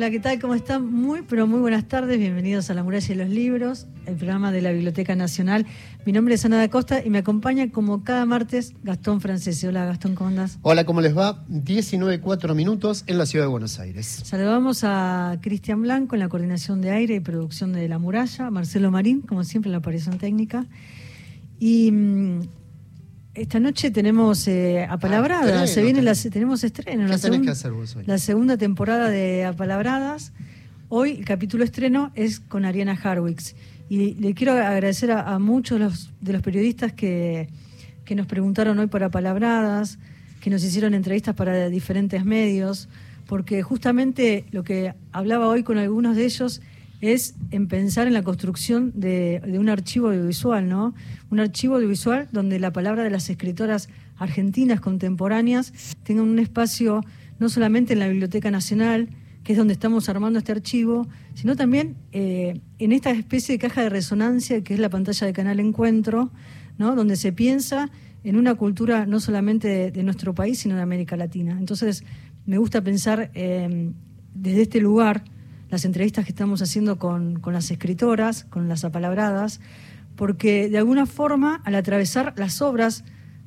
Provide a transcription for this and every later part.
Hola, ¿qué tal? ¿Cómo están? Muy, pero muy buenas tardes. Bienvenidos a La Muralla y los Libros, el programa de la Biblioteca Nacional. Mi nombre es Ana da Costa y me acompaña como cada martes Gastón Francese. Hola, Gastón, ¿cómo andás? Hola, ¿cómo les va? 19.4 minutos en la ciudad de Buenos Aires. Saludamos a Cristian Blanco en la coordinación de aire y producción de La Muralla, Marcelo Marín, como siempre, en la aparición técnica. Y mm, esta noche tenemos eh, Apalabradas, Ah, se viene la, tenemos estreno. ¿Qué la segun- que hacer vos hoy? La segunda temporada de Apalabradas. Hoy el capítulo estreno es con Ariana Harwix. Y le quiero agradecer a, a muchos de los, de los periodistas que, que nos preguntaron hoy por Apalabradas, que nos hicieron entrevistas para diferentes medios, porque justamente lo que hablaba hoy con algunos de ellos es en pensar en la construcción de, un archivo audiovisual, ¿no? Un archivo audiovisual donde la palabra de las escritoras argentinas contemporáneas tenga un espacio no solamente en la Biblioteca Nacional, que es donde estamos armando este archivo, sino también eh, en esta especie de caja de resonancia que es la pantalla de Canal Encuentro, ¿no? donde se piensa en una cultura no solamente de, de nuestro país, sino de América Latina. Entonces, me gusta pensar eh, desde este lugar las entrevistas que estamos haciendo con, con las escritoras, con las apalabradas, porque de alguna forma, al atravesar las obras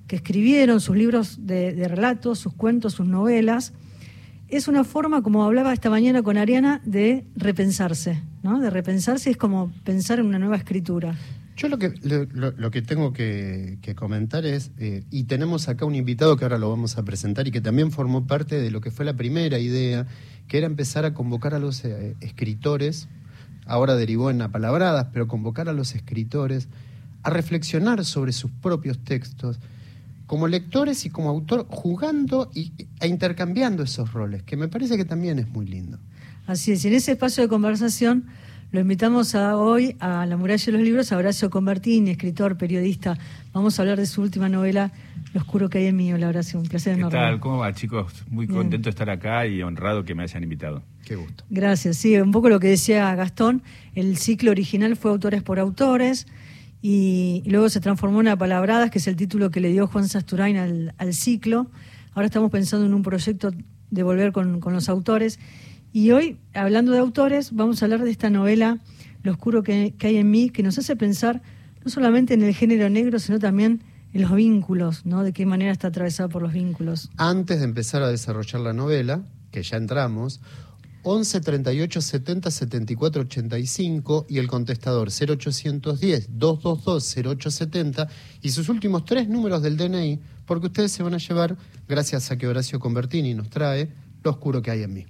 que escribieron, sus libros de, de relatos, sus cuentos, sus novelas, es una forma, como hablaba esta mañana con Ariana, de repensarse, ¿no? De repensarse es como pensar en una nueva escritura. Yo lo que, lo, que tengo que, que comentar es, eh, y tenemos acá un invitado que ahora lo vamos a presentar y que también formó parte de lo que fue la primera idea, que era empezar a convocar a los eh, escritores, ahora derivó en apalabradas, pero convocar a los escritores a reflexionar sobre sus propios textos, como lectores y como autor, jugando y, e intercambiando esos roles, que me parece que también es muy lindo. Así es, y en ese espacio de conversación lo invitamos a hoy a La muralla de los libros, a Horacio Convertini, escritor, periodista. Vamos a hablar de su última novela, Lo oscuro que hay en mí. Hola Horacio, un placer ¿Qué enorme. tal? ¿Cómo va, chicos? Muy Bien. contento de estar acá y honrado que me hayan invitado. Qué gusto. Gracias, sí, un poco lo que decía Gastón, el ciclo original fue Autores por Autores y, y luego se transformó en Apalabradas, que es el título que le dio Juan Sasturain al, al ciclo. Ahora estamos pensando en un proyecto de volver con, con los autores. Y hoy, hablando de autores, vamos a hablar de esta novela, Lo oscuro que, que hay en mí, que nos hace pensar no solamente en el género negro, sino también en los vínculos, ¿no? De qué manera está atravesado por los vínculos. Antes de empezar a desarrollar la novela, que ya entramos, 11 38 70 74 85 y el contestador 0810 222 0870 y sus últimos tres números del DNI, porque ustedes se van a llevar, gracias a que Horacio Convertini nos trae, lo oscuro que hay en mí.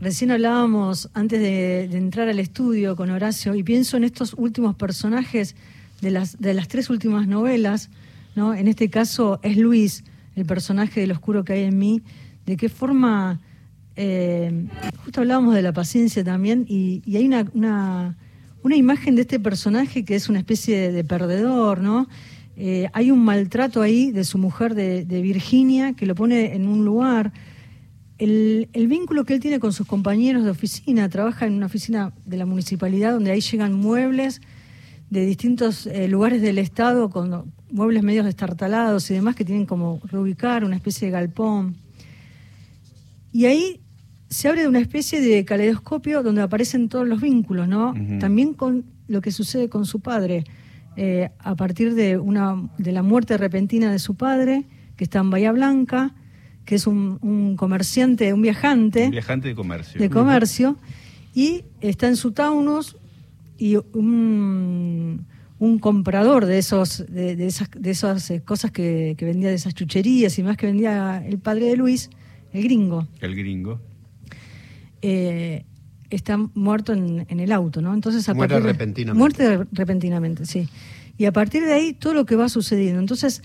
Recién hablábamos antes de, de entrar al estudio con Horacio y pienso en estos últimos personajes de las, de las tres últimas novelas, ¿no? En este caso es Luis, el personaje del oscuro que hay en mí, de qué forma, eh, justo hablábamos de la paciencia también y, y hay una, una, una imagen de este personaje que es una especie de, de perdedor, ¿no? Eh, hay un maltrato ahí de su mujer de, de Virginia que lo pone en un lugar el, el vínculo que él tiene con sus compañeros de oficina, trabaja en una oficina de la municipalidad donde ahí llegan muebles de distintos eh, lugares del Estado, con muebles medios destartalados y demás que tienen como reubicar una especie de galpón. Y ahí se abre una especie de caleidoscopio donde aparecen todos los vínculos, ¿no? También con lo que sucede con su padre, eh, a partir de, una, de la muerte repentina de su padre, que está en Bahía Blanca, que es un, un comerciante, un viajante Un viajante de comercio. de comercio, y está en su Taunus y un, un comprador de esos de, de esas, de esas eh, cosas que, que vendía, de esas chucherías y más que vendía el padre de Luis, el gringo, El gringo. eh, está muerto en, en el auto, ¿no? Entonces a de- repentinamente. Muerte repentinamente, sí. Y a partir de ahí todo lo que va sucediendo. Entonces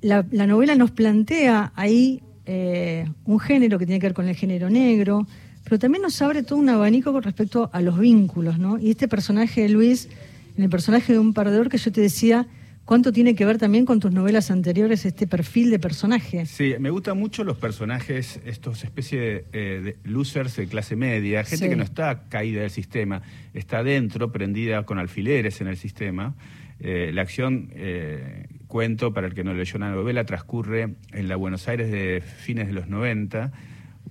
la, la novela nos plantea ahí eh, un género que tiene que ver con el género negro, pero también nos abre todo un abanico con respecto a los vínculos, ¿no? Y este personaje de Luis, en el personaje de un perdedor que yo te decía, ¿cuánto tiene que ver también con tus novelas anteriores este perfil de personaje? Sí, me gustan mucho los personajes, estos especie de, eh, de losers de clase media, gente Sí. que no está caída del sistema, está dentro, prendida con alfileres en el sistema. Eh, la acción, eh, cuento, para el que no leyó la novela, transcurre en la Buenos Aires de fines de los 90,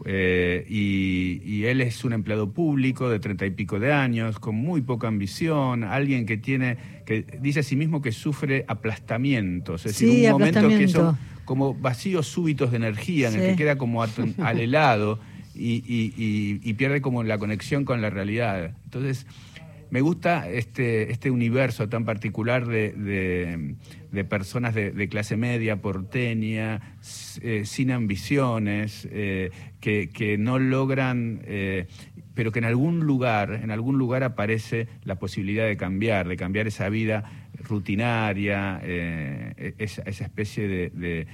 Eh, y, él es un empleado público de treinta y pico de años, con muy poca ambición, alguien que tiene, que dice a sí mismo que sufre aplastamientos, es decir, un momento que son como vacíos súbitos de energía, en el que queda como alelado y, y, pierde como la conexión con la realidad. Entonces, me gusta este, este universo tan particular de, de, personas de, clase media, porteña, eh, sin ambiciones, eh, que, que, no logran, eh, pero que en algún lugar, en algún lugar aparece la posibilidad de cambiar, de cambiar esa vida rutinaria, esa, esa, especie de,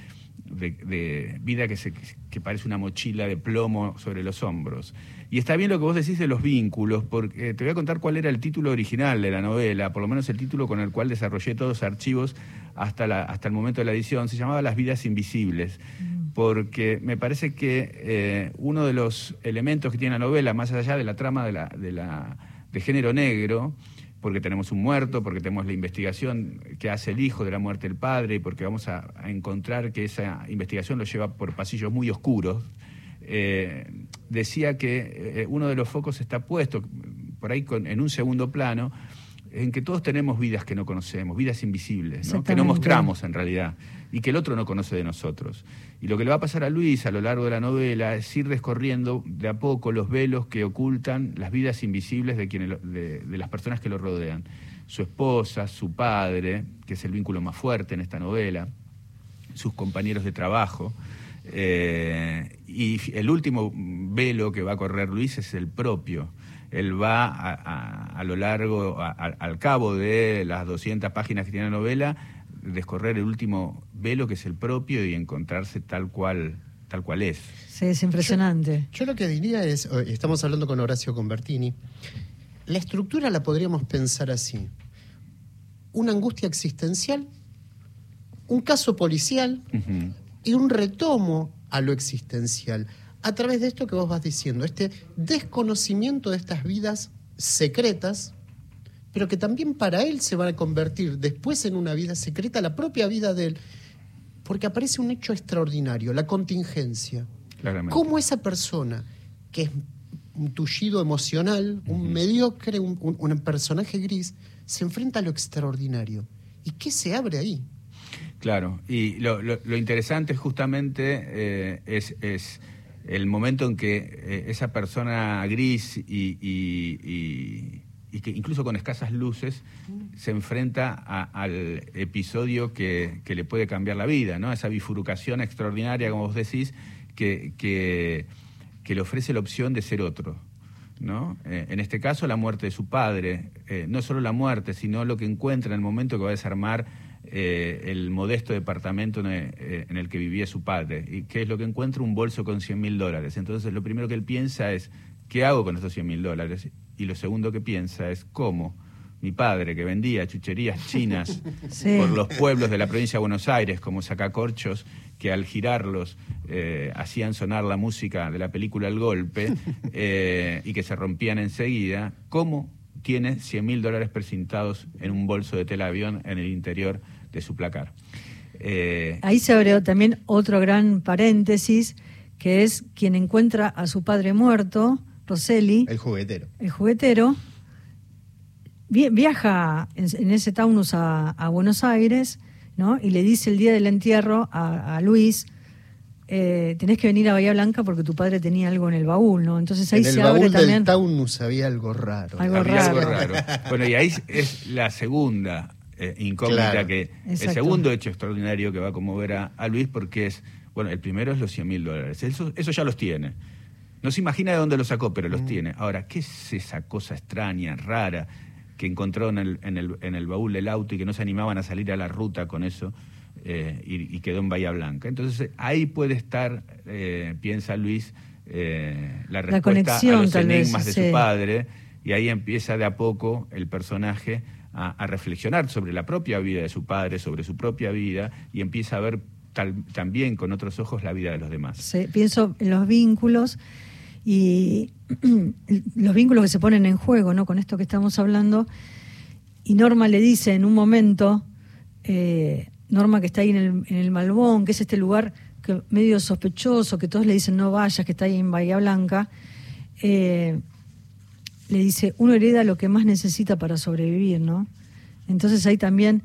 vida que, se, que parece una mochila de plomo sobre los hombros. Y está bien lo que vos decís de los vínculos, porque te voy a contar cuál era el título original de la novela, por lo menos el título con el cual desarrollé todos los archivos hasta, la, hasta el momento de la edición, se llamaba Las vidas invisibles, mm. porque me parece que eh, uno de los elementos que tiene la novela, más allá de la trama de, la, de, la, de género negro, porque tenemos un muerto, porque tenemos la investigación que hace el hijo de la muerte del padre, y porque vamos a, encontrar que esa investigación lo lleva por pasillos muy oscuros, eh, decía que eh, uno de los focos está puesto por ahí en un segundo plano en que todos tenemos vidas que no conocemos, vidas invisibles, que no mostramos en realidad y que el otro no conoce de nosotros. Y lo que le va a pasar a Luis a lo largo de la novela es ir descorriendo de a poco los velos que ocultan las vidas invisibles de, quienes, de, las personas que lo rodean. Su esposa, su padre, que es el vínculo más fuerte en esta novela, sus compañeros de trabajo. Eh, y el último velo que va a correr Luis es el propio. Él va a, lo largo, al cabo de las 200 páginas que tiene la novela, descorrer el último velo que es el propio y encontrarse tal cual, tal cual es. Sí, es impresionante. Yo, lo que diría es, estamos hablando con Horacio Convertini, la estructura la podríamos pensar así. Una angustia existencial, un caso policial, y un retomo a lo existencial a través de esto que vos vas diciendo, este desconocimiento de estas vidas secretas, pero que también para él se van a convertir después en una vida secreta, la propia vida de él, porque aparece un hecho extraordinario, la contingencia. ¿Cómo esa persona, que es un tullido emocional, un mediocre, un, personaje gris, se enfrenta a lo extraordinario? ¿Y qué se abre ahí? Claro, y lo, interesante justamente eh, es, el momento en que eh, esa persona gris y, que incluso con escasas luces se enfrenta al episodio que, le puede cambiar la vida, ¿no? Esa bifurcación extraordinaria, como vos decís, que, que, le ofrece la opción de ser otro. ¿no? Eh, en este caso, la muerte de su padre, no solo la muerte, sino lo que encuentra en el momento que va a desarmar eh, el modesto departamento eh, en el, que vivía su padre. ¿Y qué es lo que encuentra? Un bolso con 100 mil dólares. Entonces lo primero que él piensa es, ¿qué hago con estos 100 mil dólares? Y lo segundo que piensa es, ¿cómo? Mi padre, que vendía chucherías chinas por los pueblos de la provincia de Buenos Aires, como sacacorchos, que al girarlos eh, hacían sonar la música de la película El Golpe y que se rompían enseguida, ¿cómo tiene 100 mil dólares precintados en un bolso de tela avión en el interior de su placar. Eh, Ahí se abre también otro gran paréntesis, que es quien encuentra a su padre muerto, Rosselli. El juguetero. El juguetero. Viaja en, ese Taunus a, Buenos Aires, ¿no? Y le dice el día del entierro a, Luis, eh, tenés que venir a Bahía Blanca porque tu padre tenía algo en el baúl, ¿no? Entonces ahí en se el baúl abre también. Del Taunus había algo raro. Algo raro. Algo raro. bueno, y ahí es la segunda eh, incógnita que el segundo hecho extraordinario que va a conmover a, Luis porque es, bueno, el primero es los 100 mil dólares, eso, eso ya los tiene. No se imagina de dónde los sacó, pero los mm. tiene. Ahora, ¿qué es esa cosa extraña, rara, que encontró en el, en el, en el baúl del auto y que no se animaban a salir a la ruta con eso eh, y, quedó en Bahía Blanca? Entonces, ahí puede estar, eh, piensa Luis, la respuesta a los enigmas de su padre, y ahí empieza de a poco el personaje a, reflexionar sobre la propia vida de su padre, sobre su propia vida, y empieza a ver también con otros ojos la vida de los demás. Sí, pienso en los vínculos y los vínculos que se ponen en juego, ¿no? Con esto que estamos hablando. Y Norma le dice en un momento, eh, Norma que está ahí en el, en el Malbón, que es este lugar que medio sospechoso, que todos le dicen no vayas, que está ahí en Bahía Blanca, eh, le dice, uno hereda lo que más necesita para sobrevivir, ¿no? Entonces ahí también,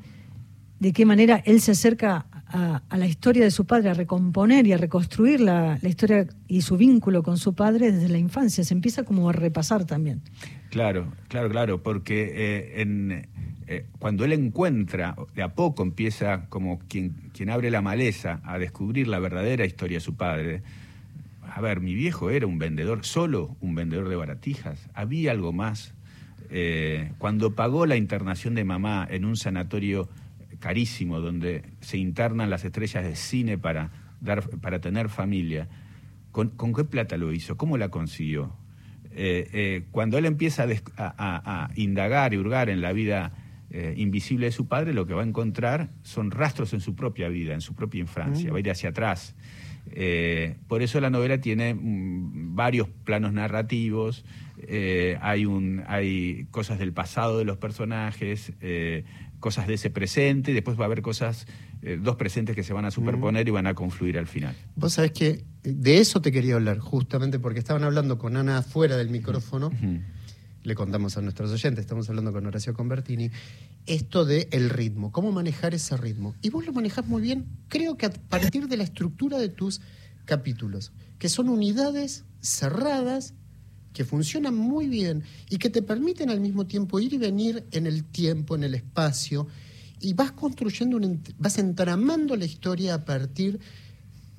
de qué manera él se acerca a, la historia de su padre, a recomponer y a reconstruir la, historia y su vínculo con su padre desde la infancia. Se empieza como a repasar también. Claro, claro, claro, porque eh, en, eh, cuando él encuentra, de a poco empieza como quien, quien abre la maleza a descubrir la verdadera historia de su padre. A ver, mi viejo era un vendedor, solo un vendedor de baratijas. Había algo más. Eh, cuando pagó la internación de mamá en un sanatorio carísimo donde se internan las estrellas de cine para, dar, para tener familia. ¿Con, qué plata lo hizo? ¿Cómo la consiguió? Eh, eh, cuando él empieza a, indagar y hurgar en la vida eh, invisible de su padre, lo que va a encontrar son rastros en su propia vida, en su propia infancia, mm. va a ir hacia atrás. por eso la novela tiene mm, varios planos narrativos, hay, un, hay cosas del pasado de los personajes, cosas de ese presente y después va a haber cosas, eh, dos presentes que se van a superponer y van a confluir al final. Vos sabés que eh, de eso te quería hablar, justamente porque estaban hablando con Ana fuera del micrófono. Le contamos a nuestros oyentes, estamos hablando con Horacio Convertini, esto de el ritmo, cómo manejar ese ritmo. Y vos lo manejás muy bien, creo que a partir de la estructura de tus capítulos, que son unidades cerradas que funcionan muy bien y que te permiten al mismo tiempo ir y venir en el tiempo, en el espacio, y vas construyendo, un, vas entramando la historia a partir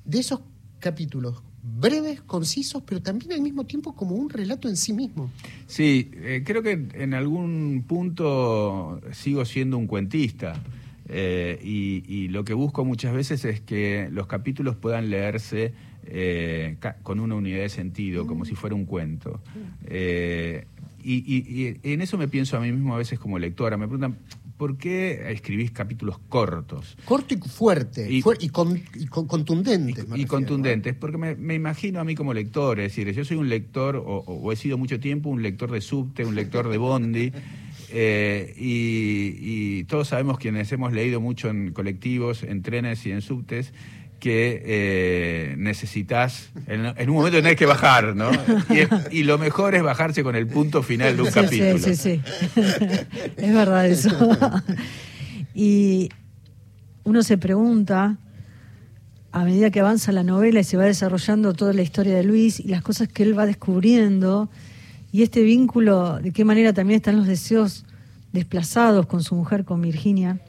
de esos capítulos breves, concisos, pero también al mismo tiempo como un relato en sí mismo. Sí, eh, creo que en algún punto sigo siendo un cuentista. Eh, y, lo que busco muchas veces es que los capítulos puedan leerse eh, con una unidad de sentido, como si fuera un cuento. Eh, y, en eso me pienso a mí mismo a veces como lectora. Me preguntan, ¿por qué escribís capítulos cortos? Corto y fuerte, y, contundente. Y, contundentes, porque me, imagino a mí como lector, es decir, yo soy un lector, o, he sido mucho tiempo un lector de subte, un lector de bondi. Eh, y, todos sabemos quienes hemos leído mucho en colectivos, en trenes y en subtes, que eh, necesitas, en, un momento tenés que bajar, ¿no? Y, lo mejor es bajarse con el punto final de un capítulo. Sí, sí, sí. es verdad eso. y uno se pregunta, a medida que avanza la novela y se va desarrollando toda la historia de Luis y las cosas que él va descubriendo, y este vínculo, de qué manera también están los deseos desplazados con su mujer, con Virginia,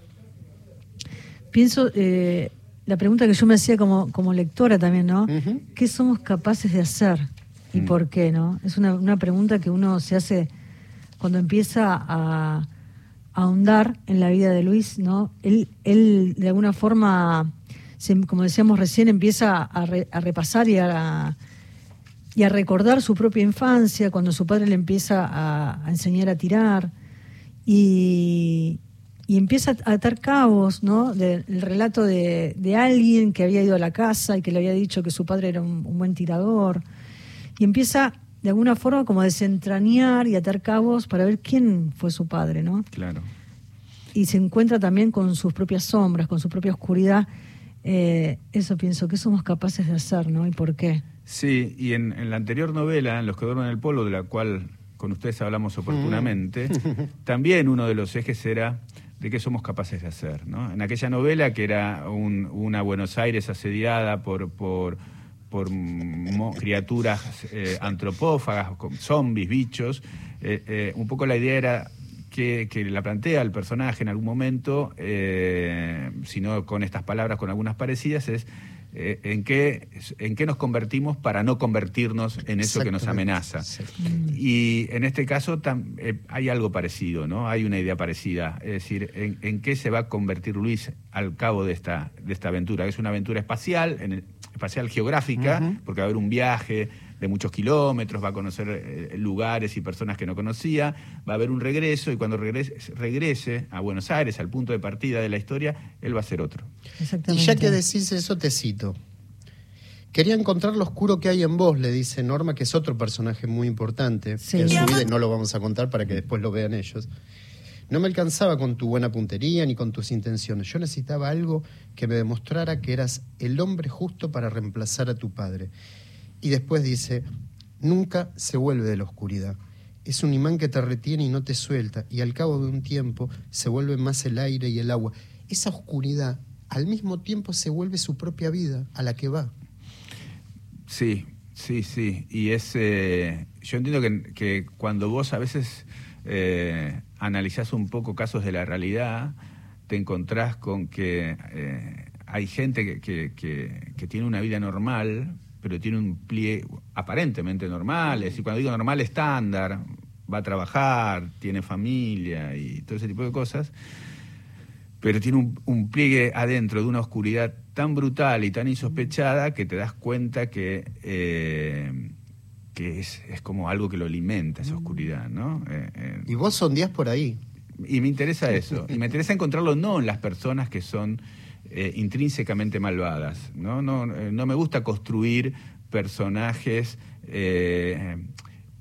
pienso... Eh, la pregunta que yo me hacía como, como lectora también, ¿no? ¿Qué somos capaces de hacer y mm. por qué, no? Es una, una, pregunta que uno se hace cuando empieza a, ahondar en la vida de Luis, ¿no? Él, él de alguna forma, como decíamos recién, empieza a, a repasar y a, y a recordar su propia infancia, cuando su padre le empieza a, a enseñar a tirar. Y, y empieza a atar cabos, ¿no? Del relato de, alguien que había ido a la casa y que le había dicho que su padre era un, buen tirador. Y empieza de alguna forma como a desentrañar y atar cabos para ver quién fue su padre, ¿no? Claro. Y se encuentra también con sus propias sombras, con su propia oscuridad. Eh, eso pienso, ¿qué somos capaces de hacer, ¿no? ¿Y por qué? Sí, y en, en la anterior novela, en Los que duermen en el polvo, de la cual con ustedes hablamos oportunamente, mm. también uno de los ejes era de qué somos capaces de hacer. ¿no? En aquella novela, que era una Buenos Aires asediada por, por, criaturas eh, antropófagas, zombies, bichos, eh, eh, un poco la idea era que, que, la plantea el personaje en algún momento, si no con estas palabras, con algunas parecidas, es eh, en, qué, en qué nos convertimos para no convertirnos en eso que nos amenaza. Y en este caso eh, hay algo parecido, ¿no? Hay una idea parecida. Es decir, en, qué se va a convertir Luis al cabo de esta, de esta aventura, es una aventura espacial, en espacial geográfica, porque va a haber un viaje, de muchos kilómetros, va a conocer eh, lugares y personas que no conocía, va a haber un regreso y cuando regrese, regrese, a Buenos Aires, al punto de partida de la historia, él va a ser otro. Y ya que decís eso, te cito. Quería encontrar lo oscuro que hay en vos, le dice Norma, que es otro personaje muy importante en su vida, y no lo vamos a contar para que después lo vean ellos. no me alcanzaba con tu buena puntería ni con tus intenciones. Yo necesitaba algo que me demostrara que eras el hombre justo para reemplazar a tu padre. Y después dice, nunca se vuelve de la oscuridad. Es un imán que te retiene y no te suelta, y al cabo de un tiempo se vuelve más el aire y el agua. Esa oscuridad al mismo tiempo se vuelve su propia vida, a la que va. Sí, sí, sí. Y es, eh, yo entiendo que, cuando vos a veces eh, analizás un poco casos de la realidad, te encontrás con que eh, hay gente que, que, tiene una vida normal, pero tiene un pliegue aparentemente normal, es decir, cuando digo normal, estándar, va a trabajar, tiene familia y todo ese tipo de cosas, pero tiene un, pliegue adentro de una oscuridad tan brutal y tan insospechada que te das cuenta que, eh, que es, como algo que lo alimenta, esa oscuridad, ¿no? Eh, eh, y vos sondías por ahí. Y me interesa eso, y me interesa encontrarlo no en las personas que son eh, intrínsecamente malvadas. ¿no? No, eh, no me gusta construir personajes eh,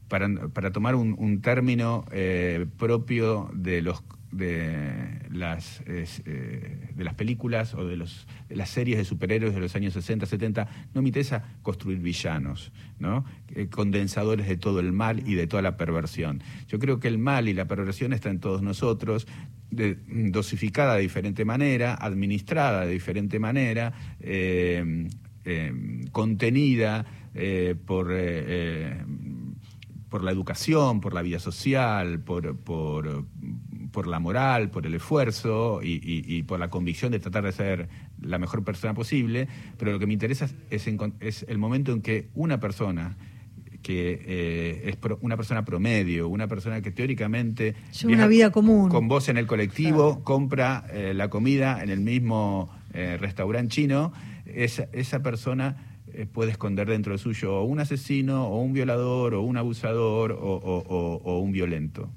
para, para, tomar un, término propio de los de las de las películas o de, los, las series de superhéroes de los años 60, 70, no me interesa construir villanos, ¿no? condensadores de todo el mal y de toda la perversión. Yo creo que el mal y la perversión están en todos nosotros dosificada de diferente manera, administrada de diferente manera, eh, eh, contenida eh, por, por la educación, por la vida social, por, por, por la moral, por el esfuerzo y, por la convicción de tratar de ser la mejor persona posible, pero lo que me interesa es, es el momento en que una persona que eh, es una persona promedio, una persona que teóricamente... una vida común. Con vos en el colectivo, compra eh, la comida en el mismo eh, restaurante chino, esa, esa persona puede esconder dentro de suyo o un asesino, o un violador, o un abusador, o, un violento.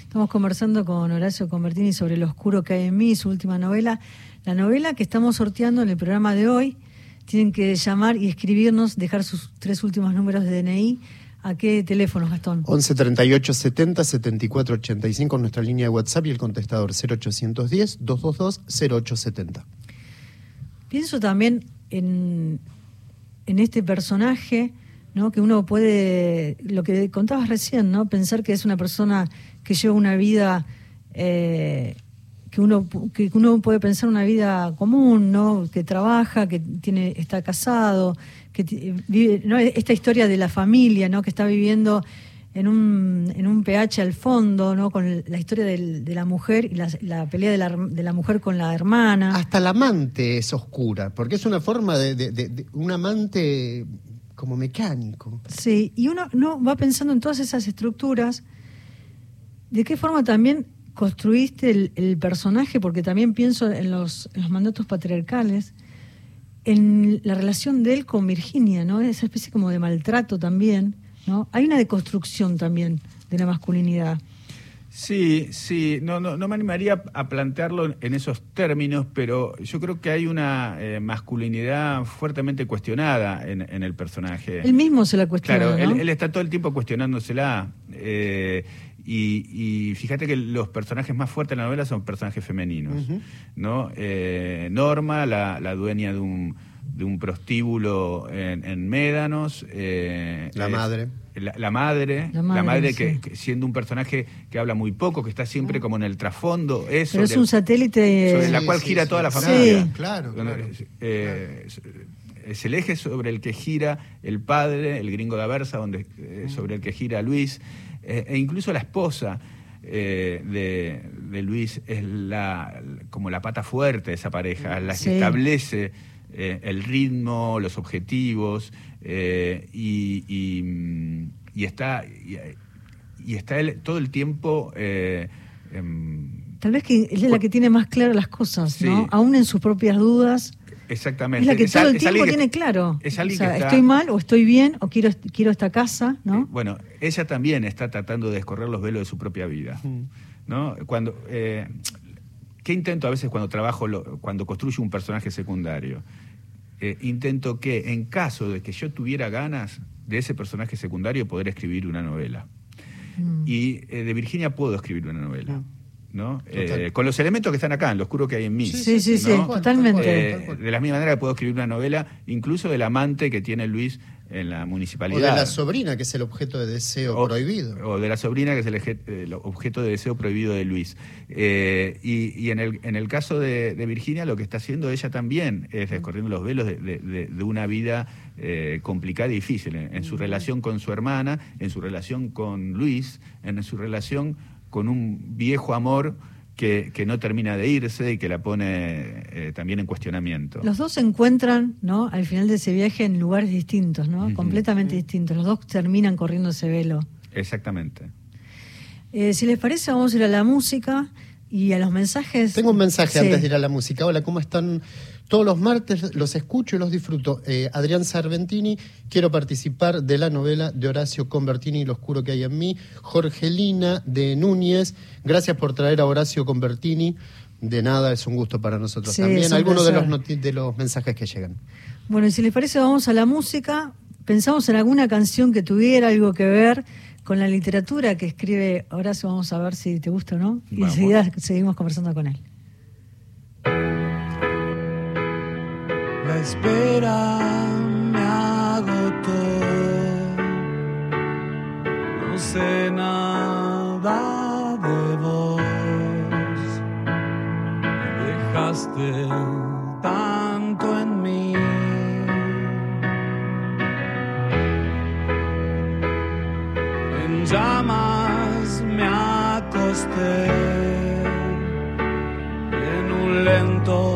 Estamos conversando con Horacio Convertini sobre Lo oscuro que hay en mí, su última novela. La novela que estamos sorteando en el programa de hoy tienen que llamar y escribirnos, dejar sus tres últimos números de DNI. ¿A qué teléfono, Gastón? 11 38 70 74 85 nuestra línea de WhatsApp y el contestador 0810 222 0870. Pienso también en, en este personaje, ¿no? que uno puede, lo que contabas recién, ¿no? pensar que es una persona que lleva una vida eh, que uno que uno puede pensar una vida común, ¿no? Que trabaja, que tiene está casado, que vive, ¿no? esta historia de la familia, ¿no? Que está viviendo en un, en un pH al fondo, ¿no? Con la historia de la mujer y la, pelea de la, de la, mujer con la hermana. Hasta la amante es oscura, porque es una forma de, de un amante como mecánico. Sí, y uno no va pensando en todas esas estructuras, de qué forma también construiste el, personaje, porque también pienso en los, mandatos patriarcales, en la relación de él con Virginia, ¿no? Esa especie como de maltrato también, ¿no? Hay una deconstrucción también de la masculinidad. Sí, sí, no, no, no me animaría a plantearlo en esos términos, pero yo creo que hay una eh, masculinidad fuertemente cuestionada en, el personaje. Él mismo se la cuestiona. Claro, él, está todo el tiempo cuestionándosela. Eh, y, fíjate que los personajes más fuertes de la novela son personajes femeninos. ¿no? Eh, Norma, la, dueña de un, de un prostíbulo en, Médanos. Eh, la madre. La, madre, la madre, que, siendo un personaje que habla muy poco, que está siempre como en el trasfondo. Es Pero es un satélite. Sobre la cual gira toda la familia. Claro, claro. Eh, es el eje sobre el que gira el padre, el gringo de Aversa, donde, sobre el que gira Luis. Eh, e incluso la esposa eh, de, Luis es la, como la pata fuerte de esa pareja, la que establece eh, el ritmo, los objetivos y, y, está y, está él todo el tiempo em, Tal vez que es la que tiene más claras las cosas, ¿no? Aún en sus propias dudas. Exactamente. Es la que todo el tiempo tiene claro. o sea, estoy mal o estoy bien o quiero, quiero esta casa, ¿no? Eh, bueno, ella también está tratando de descorrer los velos de su propia vida, ¿no? Cuando... Eh, ¿Qué intento a veces cuando trabajo, cuando construyo un personaje secundario? Eh, intento que, en caso de que yo tuviera ganas de ese personaje secundario, poder escribir una novela. Mm. Y de Virginia puedo escribir una novela. ¿no? Eh, con los elementos que están acá, en lo oscuro que hay en mí. Sí, sí, sí, totalmente. Eh, de la misma manera que puedo escribir una novela, incluso del amante que tiene Luis en la municipalidad. O de la sobrina, que es el objeto de deseo prohibido. O de la sobrina, que es el, objeto de deseo prohibido de Luis. Eh, y, en, el, en el caso de, Virginia, lo que está haciendo ella también es descorriendo los velos de, una vida complicada y difícil, en, su relación con su hermana, en su relación con Luis, en su relación con un viejo amor que, no termina de irse y que la pone eh, también en cuestionamiento. Los dos se encuentran, ¿no? Al final de ese viaje en lugares distintos, ¿no? Completamente distintos. Los dos terminan corriendo ese velo. Exactamente. Eh, si les parece, vamos a ir a la música y a los mensajes. Tengo un mensaje antes de ir a la música. Hola, ¿cómo están? Todos los martes los escucho y los disfruto. Eh, Adrián Sarventini, quiero participar de la novela de Horacio Convertini, Lo oscuro que hay en mí. Jorgelina de Núñez, gracias por traer a Horacio Convertini. De nada, es un gusto para nosotros también. Algunos de los, de los mensajes que llegan. Bueno, y si les parece, vamos a la música. Pensamos en alguna canción que tuviera algo que ver con la literatura que escribe Horacio. Vamos a ver si te gusta o no. Y enseguida seguimos conversando con él. La espera me agotó. No sé nada de vos. Dejaste tanto en un lento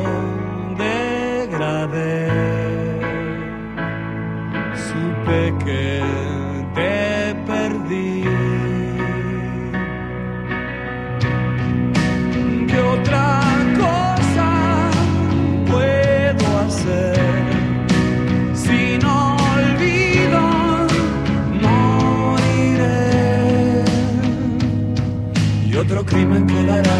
Y otro crimen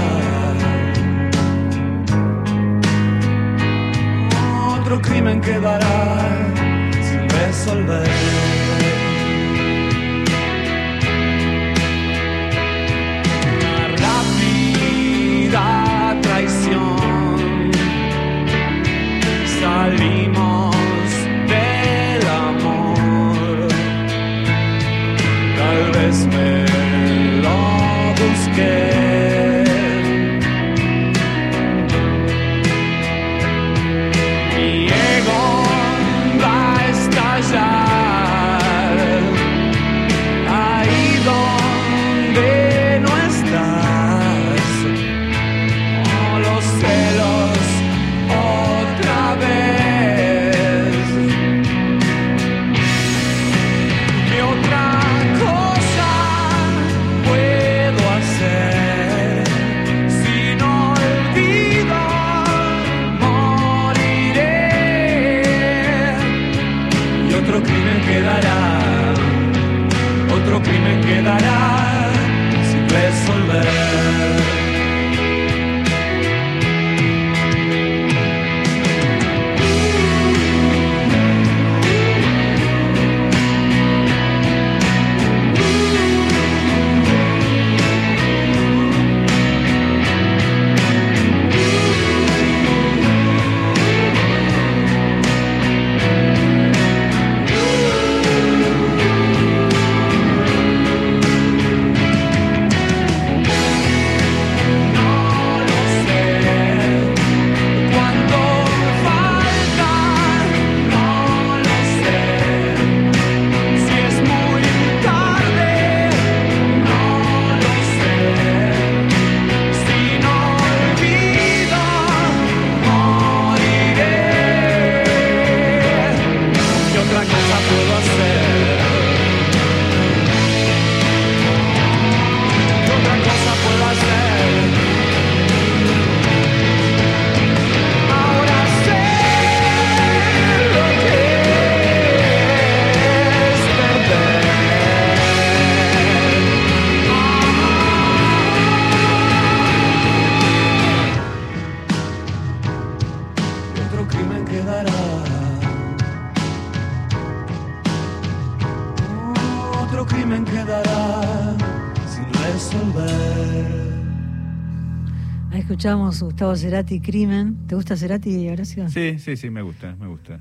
escuchábamos Gustavo Cerati, Crimen. ¿Te gusta Cerati, Horacio? Sí, sí, sí, me gusta, me gusta.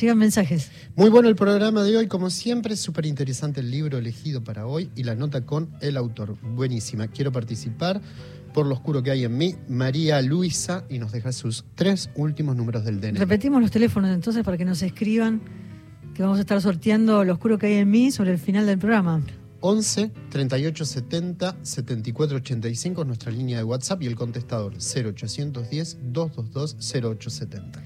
Llegan mensajes. Muy bueno el programa de hoy, como siempre, súper interesante el libro elegido para hoy y la nota con el autor. Buenísima. Quiero participar por lo oscuro que hay en mí, María Luisa, y nos deja sus tres últimos números del DNI. Repetimos los teléfonos entonces para que nos escriban que vamos a estar sorteando lo oscuro que hay en mí sobre el final del programa. 11 38 70 74 85 es nuestra línea de WhatsApp y el contestador 0810 222 0870.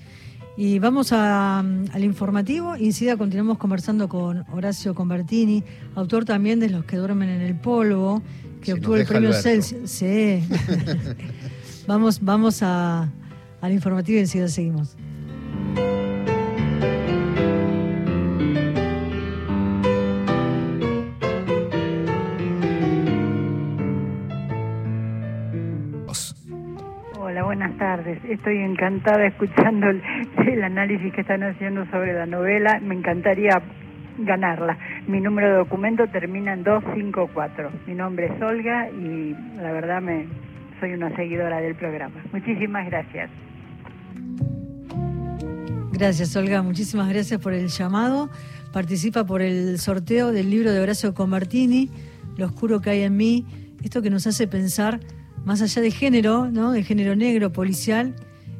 Y vamos a, al informativo y enseguida continuamos conversando con Horacio Convertini, autor también de Los que duermen en el polvo, que obtuvo el premio Celsius. Sí. vamos vamos a, al informativo y enseguida seguimos. Buenas tardes. Estoy encantada escuchando el, análisis que están haciendo sobre la novela. Me encantaría ganarla. Mi número de documento termina en 254. Mi nombre es Olga y la verdad me soy una seguidora del programa. Muchísimas gracias. Gracias, Olga. Muchísimas gracias por el llamado. Participa por el sorteo del libro de Horacio Comartini, Lo oscuro que hay en mí. Esto que nos hace pensar más allá de género, ¿no? de género negro, policial,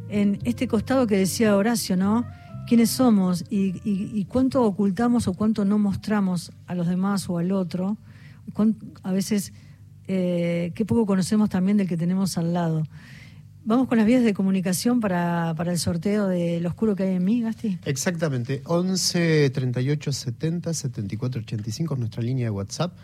en este costado que decía Horacio, ¿no? ¿Quiénes somos y, cuánto ocultamos o cuánto no mostramos a los demás o al otro? A veces, eh, qué poco conocemos también del que tenemos al lado. Vamos con las vías de comunicación para, para el sorteo de Lo Oscuro que hay en mí, Gasti. Exactamente, 11 38 70 74 85 es nuestra línea de WhatsApp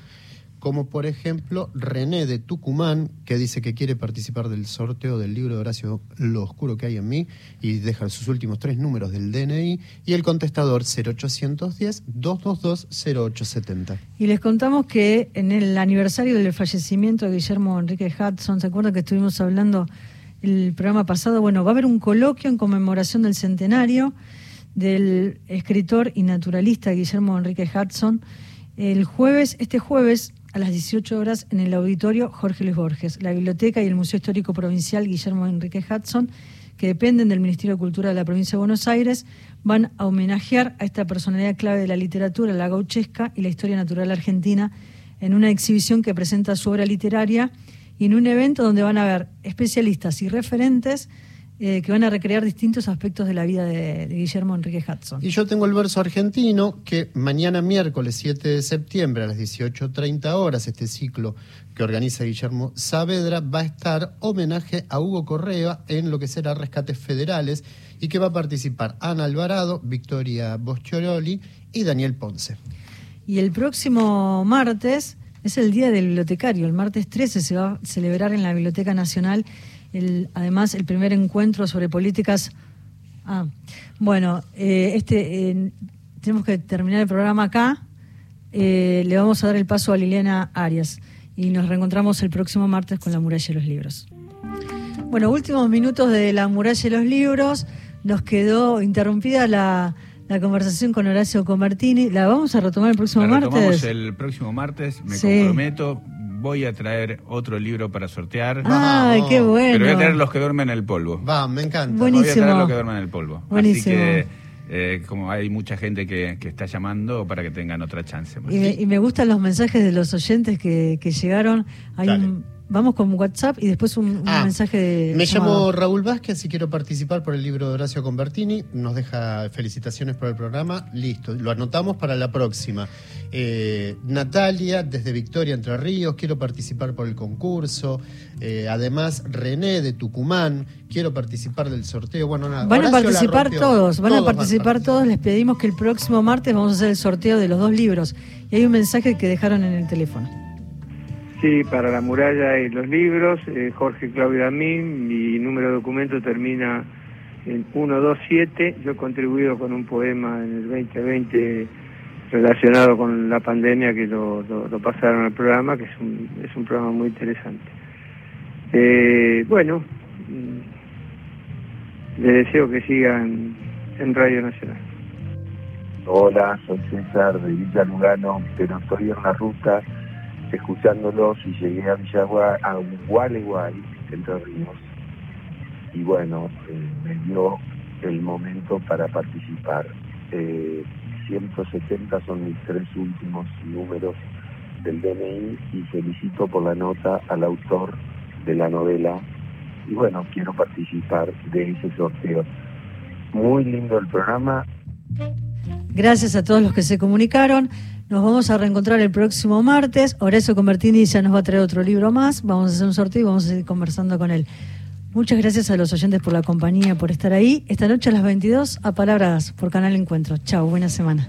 como por ejemplo René de Tucumán, que dice que quiere participar del sorteo del libro de Horacio Lo Oscuro que hay en mí, y deja sus últimos tres números del DNI, y el contestador 0810-222-0870. Y les contamos que en el aniversario del fallecimiento de Guillermo Enrique Hudson, ¿se acuerdan que estuvimos hablando el programa pasado? Bueno, va a haber un coloquio en conmemoración del centenario del escritor y naturalista Guillermo Enrique Hudson. El jueves, este jueves, a las 18 horas en el auditorio Jorge Luis Borges. La biblioteca y el Museo Histórico Provincial Guillermo Enrique Hudson, que dependen del Ministerio de Cultura de la provincia de Buenos Aires, van a homenajear a esta personalidad clave de la literatura, la gauchesca y la historia natural argentina, en una exhibición que presenta su obra literaria y en un evento donde van a ver especialistas y referentes eh, que van a recrear distintos aspectos de la vida de, Guillermo Enrique Hudson. Y yo tengo el verso argentino que mañana miércoles 7 de septiembre a las 18.30 horas, este ciclo que organiza Guillermo Saavedra, va a estar homenaje a Hugo Correa en lo que será Rescates Federales y que va a participar Ana Alvarado, Victoria Boschioroli y Daniel Ponce. Y el próximo martes es el Día del Bibliotecario. El martes 13 se va a celebrar en la Biblioteca Nacional además el primer encuentro sobre políticas. Ah, bueno, eh, este tenemos que terminar el programa acá. Eh, le vamos a dar el paso a Liliana Arias y nos reencontramos el próximo martes con la muralla de los libros. Bueno, últimos minutos de la muralla de los libros. Nos quedó interrumpida la, conversación con Horacio Comartini. ¿La vamos a retomar el próximo la martes? el próximo martes, me comprometo voy a traer otro libro para sortear. ¡Ay, qué bueno! Pero voy a traer Los que duermen en el polvo. Va, me encanta. Buenísimo. Voy a traer Los que duermen en el polvo. Buenísimo. Así que, eh, como hay mucha gente que, está llamando para que tengan otra chance. Y me, gustan los mensajes de los oyentes que, llegaron. Hay un Vamos con WhatsApp y después un, ah, mensaje de. Me llamo Raúl Vázquez y quiero participar por el libro de Horacio Convertini. Nos deja felicitaciones por el programa. Listo, lo anotamos para la próxima. Eh, Natalia, desde Victoria, Entre Ríos, quiero participar por el concurso. Eh, además, René de Tucumán, quiero participar del sorteo. Bueno, nada. Van a participar todos, van a participar todos. Les pedimos que el próximo martes vamos a hacer el sorteo de los dos libros. Y hay un mensaje que dejaron en el teléfono. Sí, para la muralla y los libros, eh, Jorge Claudio Amín, mi número de documento termina en 127. Yo he contribuido con un poema en el 2020 relacionado con la pandemia que lo, pasaron al programa, que es un, programa muy interesante. Eh, bueno, mm, le deseo que sigan en Radio Nacional. Hola, soy César de Villa Lugano, pero estoy en la ruta escuchándolos y llegué a Villagua, a Gualeguay, Entre Ríos. y bueno, eh, me dio el momento para participar. 170 son mis tres últimos números del DNI y felicito por la nota al autor de la novela y bueno, quiero participar de ese sorteo. Muy lindo el programa. Gracias a todos los que se comunicaron. Nos vamos a reencontrar el próximo martes. Horacio Convertini ya nos va a traer otro libro más. Vamos a hacer un sorteo y vamos a seguir conversando con él. Muchas gracias a los oyentes por la compañía, por estar ahí. Esta noche a las 22 a Palabras por Canal Encuentro. Chao, buena semana.